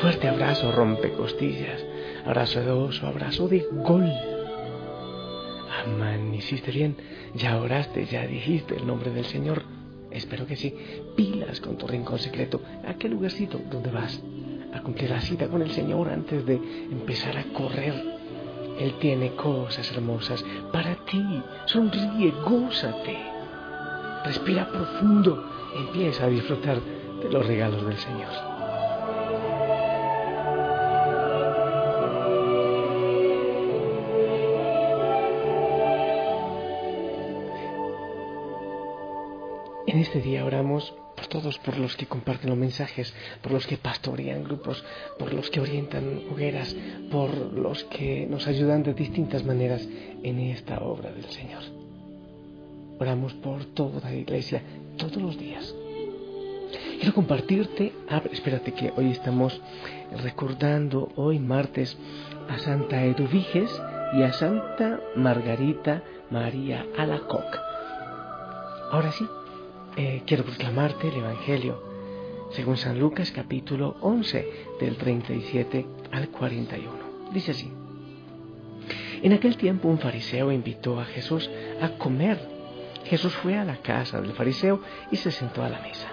Fuerte, abrazo, rompe costillas, abrazo de oso, abrazo de gol. Amán, hiciste bien, ya oraste, ya dijiste el nombre del Señor. Espero que sí. Pilas con tu rincón secreto, aquel lugarcito donde vas a cumplir la cita con el Señor antes de empezar a correr. Él tiene cosas hermosas para ti. Sonríe, gózate. Respira profundo. Empieza a disfrutar de los regalos del Señor. Este día oramos por todos, por los que comparten los mensajes, por los que pastorean grupos, por los que orientan hogueras, por los que nos ayudan de distintas maneras en esta obra del Señor. Oramos por toda la iglesia todos los días. Quiero compartirte, ah, espérate que hoy estamos recordando, hoy martes, a Santa Eduviges y a Santa Margarita María Alacoc. Ahora sí, eh, quiero proclamarte el Evangelio según San Lucas capítulo 11 del 37 al 41. Dice así. En aquel tiempo un fariseo invitó a Jesús a comer. Jesús fue a la casa del fariseo y se sentó a la mesa.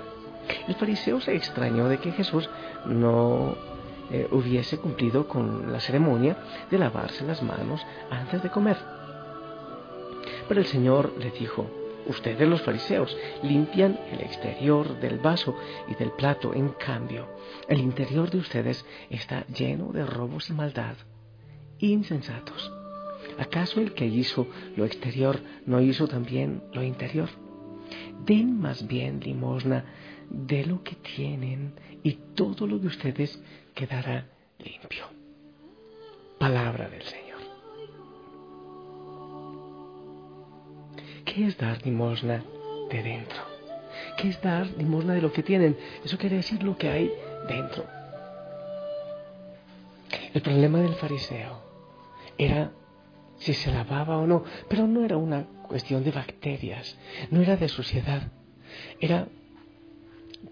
El fariseo se extrañó de que Jesús no eh, hubiese cumplido con la ceremonia de lavarse las manos antes de comer. Pero el Señor le dijo, Ustedes los fariseos limpian el exterior del vaso y del plato, en cambio, el interior de ustedes está lleno de robos y maldad. Insensatos. ¿Acaso el que hizo lo exterior no hizo también lo interior? Den más bien limosna de lo que tienen y todo lo de ustedes quedará limpio. Palabra del Señor. ¿Qué es dar limosna de dentro? ¿Qué es dar limosna de lo que tienen? Eso quiere decir lo que hay dentro. El problema del fariseo era si se lavaba o no, pero no era una cuestión de bacterias, no era de suciedad, era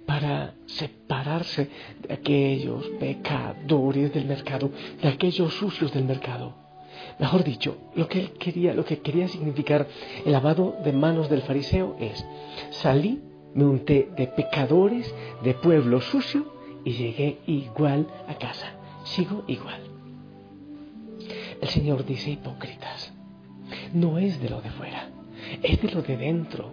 para separarse de aquellos pecadores del mercado, de aquellos sucios del mercado. Mejor dicho, lo que él quería, lo que quería significar el lavado de manos del fariseo es salí, me unté de pecadores, de pueblo sucio y llegué igual a casa. Sigo igual. El Señor dice hipócritas. No es de lo de fuera, es de lo de dentro.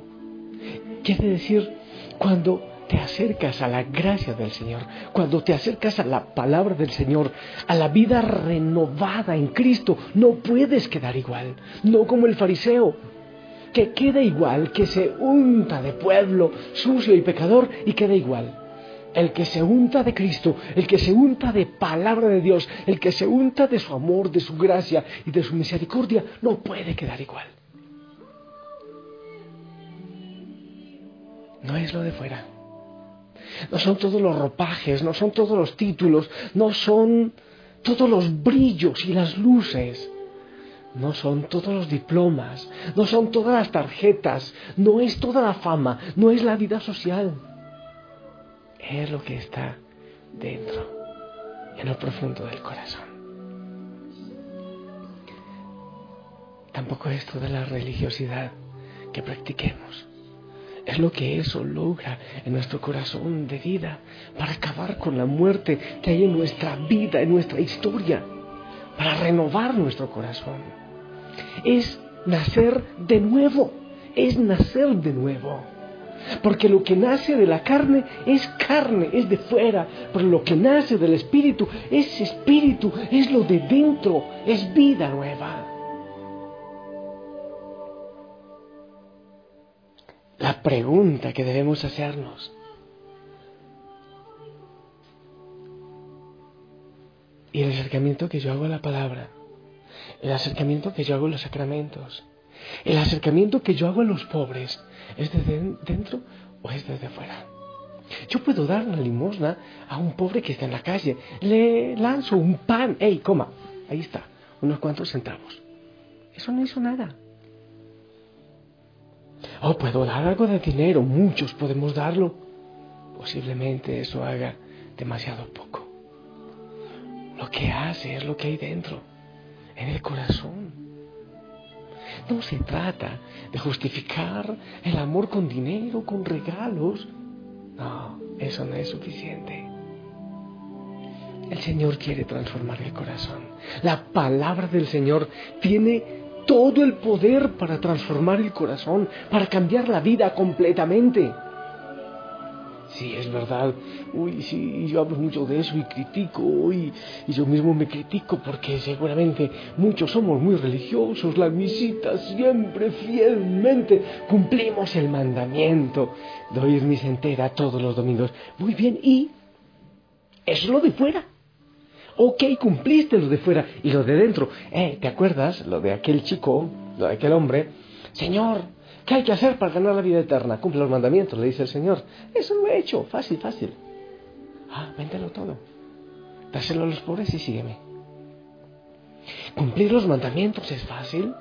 Quiere decir, cuando te acercas a la gracia del Señor, cuando te acercas a la palabra del Señor, a la vida renovada en Cristo, no puedes quedar igual, no como el fariseo, que queda igual, que se unta de pueblo sucio y pecador y queda igual. El que se unta de Cristo, el que se unta de palabra de Dios, el que se unta de su amor, de su gracia y de su misericordia, no puede quedar igual. No es lo de fuera no son todos los ropajes, no son todos los títulos, no son todos los brillos y las luces, no son todos los diplomas, no son todas las tarjetas, no es toda la fama, no es la vida social. Es lo que está dentro, en lo profundo del corazón. Tampoco es toda la religiosidad que practiquemos. Es lo que eso logra en nuestro corazón de vida para acabar con la muerte que hay en nuestra vida, en nuestra historia, para renovar nuestro corazón. Es nacer de nuevo, es nacer de nuevo. Porque lo que nace de la carne es carne, es de fuera. Pero lo que nace del espíritu es espíritu, es lo de dentro, es vida nueva. Pregunta que debemos hacernos. Y el acercamiento que yo hago a la palabra, el acercamiento que yo hago a los sacramentos, el acercamiento que yo hago a los pobres, ¿es desde dentro o es desde fuera? Yo puedo dar una limosna a un pobre que está en la calle. Le lanzo un pan. ¡Ey, coma! Ahí está, unos cuantos centavos. Eso no hizo nada. Oh, puedo dar algo de dinero, muchos podemos darlo. Posiblemente eso haga demasiado poco. Lo que hace es lo que hay dentro, en el corazón. No se trata de justificar el amor con dinero, con regalos. No, eso no es suficiente. El Señor quiere transformar el corazón. La palabra del Señor tiene todo el poder para transformar el corazón, para cambiar la vida completamente. Sí, es verdad. Uy, sí, yo hablo mucho de eso y critico, y, yo mismo me critico porque seguramente muchos somos muy religiosos, la misita siempre fielmente cumplimos el mandamiento de oír misa entera todos los domingos. Muy bien, y eso es lo de fuera. Ok, cumpliste lo de fuera y lo de dentro. Eh, ¿te acuerdas lo de aquel chico, lo de aquel hombre? Señor, ¿Qué hay que hacer para ganar la vida eterna? Cumple los mandamientos, le dice el Señor. Eso lo he hecho, fácil, fácil. Ah, véndelo todo. Dáselo a los pobres y sígueme. Cumplir los mandamientos es fácil.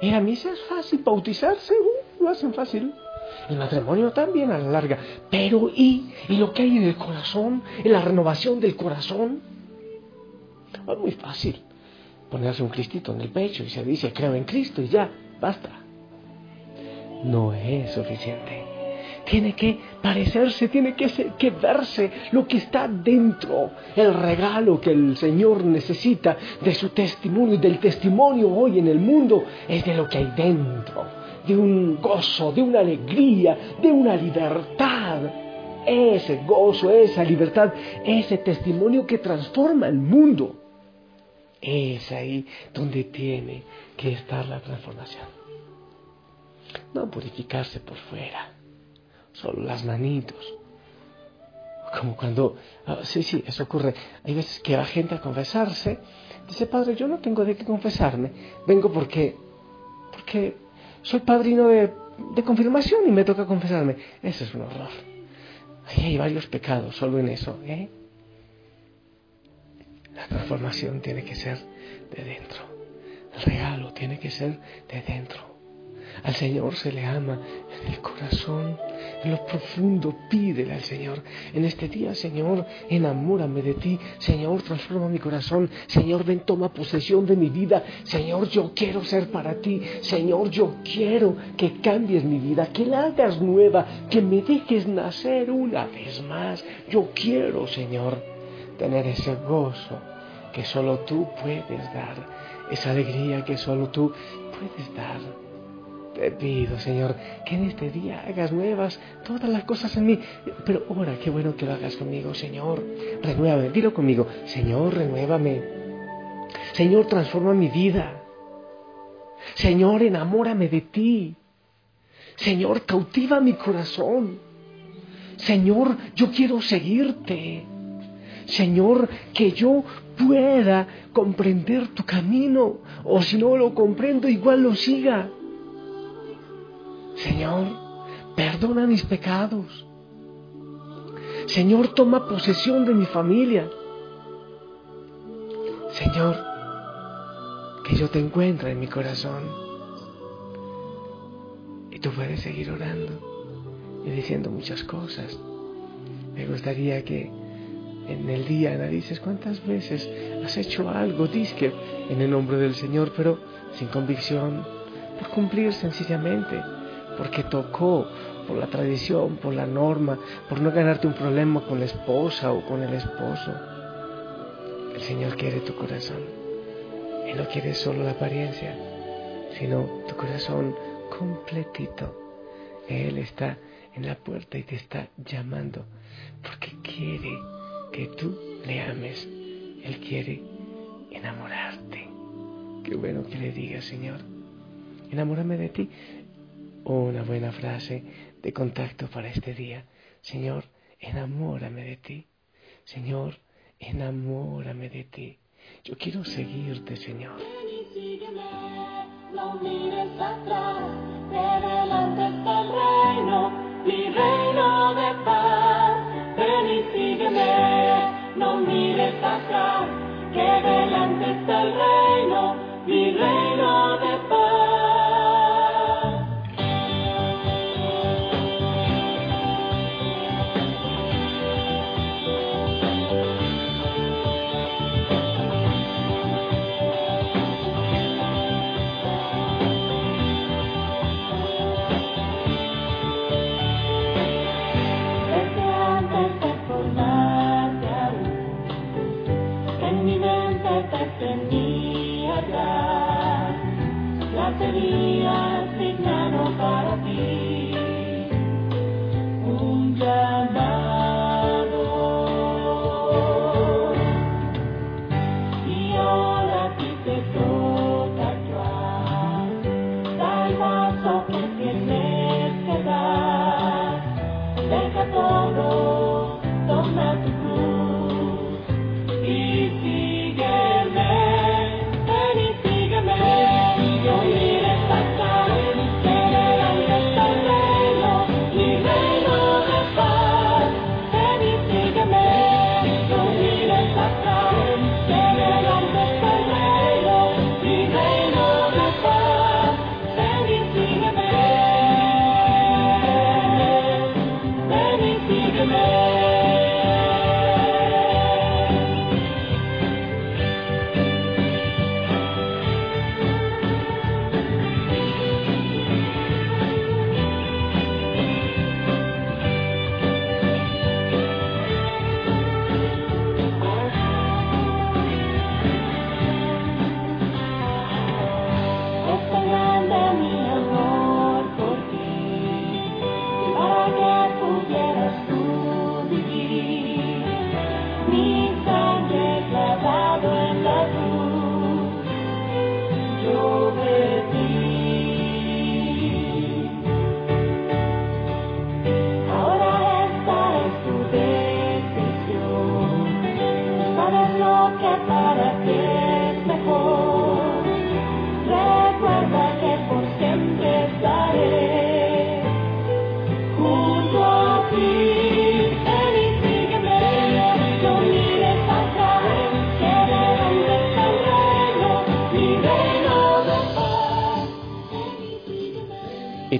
Ir a misa es fácil. Bautizarse, uh, lo hacen fácil. El matrimonio también a la larga. Pero ¿y, ¿y lo que hay en el corazón? En la renovación del corazón. Es muy fácil. Ponerse un cristito en el pecho y se dice, creo en Cristo y ya, basta no es suficiente. Tiene que parecerse, tiene que, que, verse lo que está dentro, el regalo que el Señor necesita de su testimonio y del testimonio hoy en el mundo es de lo que hay dentro, de un gozo, de una alegría, de una libertad. Ese gozo, esa libertad, ese testimonio que transforma el mundo. Es ahí donde tiene que estar la transformación no purificarse por fuera, solo las manitos. Como cuando, ah, sí, sí, eso ocurre. Hay veces que va gente a confesarse, dice, padre, yo no tengo de qué confesarme, vengo porque, porque soy padrino de, de confirmación y me toca confesarme. Eso es un horror. Hay varios pecados, solo en eso. ¿eh? La transformación tiene que ser de dentro. El regalo tiene que ser de dentro. Al Señor se le ama en el corazón, en lo profundo. Pídele al Señor. En este día, Señor, enamórame de ti. Señor, transforma mi corazón. Señor, ven, toma posesión de mi vida. Señor, yo quiero ser para ti. Señor, yo quiero que cambies mi vida, que la hagas nueva, que me dejes nacer una vez más. Yo quiero, Señor, tener ese gozo que solo tú puedes dar, esa alegría que solo tú puedes dar. Te pido, Señor, que en este día hagas nuevas todas las cosas en mí. Pero ahora, qué bueno que lo hagas conmigo, Señor. Renuévame, dilo conmigo. Señor, renuévame. Señor, transforma mi vida. Señor, enamórame de ti. Señor, cautiva mi corazón. Señor, yo quiero seguirte. Señor, que yo pueda comprender tu camino. O si no lo comprendo, igual lo siga. Señor, perdona mis pecados. Señor, toma posesión de mi familia. Señor, que yo te encuentre en mi corazón. Y tú puedes seguir orando y diciendo muchas cosas. Me gustaría que en el día analices cuántas veces has hecho algo, disque en el nombre del Señor, pero sin convicción, por cumplir sencillamente porque tocó por la tradición, por la norma, por no ganarte un problema con la esposa o con el esposo. El Señor quiere tu corazón. Él no quiere solo la apariencia, sino tu corazón completito. Él está en la puerta y te está llamando porque quiere que tú le ames. Él quiere enamorarte. Qué bueno que le digas, Señor, enamórame de ti. Una buena frase de contacto para este día. Señor, enamórame de ti. Señor, enamórame de ti. Yo quiero seguirte, Señor. No mires atrás, que delante está el reino, mi reino de paz. No mires atrás, que delante está el reino,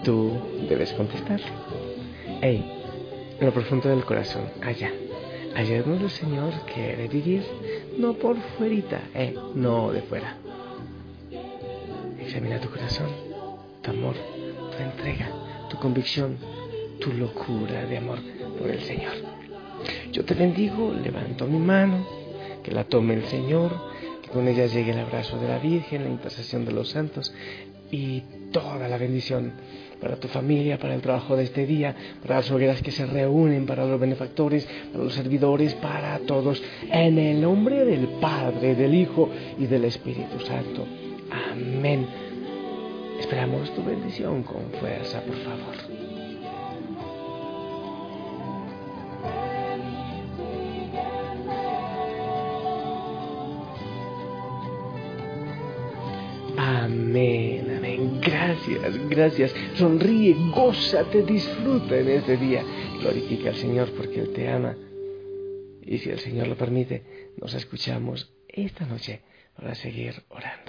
tú debes contestar. Hey, en lo profundo del corazón, allá. Allá es donde el Señor quiere vivir, no por fuerita, eh, no de fuera. Examina tu corazón, tu amor, tu entrega, tu convicción, tu locura de amor por el Señor. Yo te bendigo, levanto mi mano, que la tome el Señor, que con ella llegue el abrazo de la Virgen, la intercesión de los santos y toda la bendición para tu familia, para el trabajo de este día, para las hogueras que se reúnen, para los benefactores, para los servidores, para todos. En el nombre del Padre, del Hijo y del Espíritu Santo. Amén. Esperamos tu bendición con fuerza, por favor. Gracias, gracias. Sonríe, gózate, disfruta en este día. Glorifica al Señor porque Él te ama. Y si el Señor lo permite, nos escuchamos esta noche para seguir orando.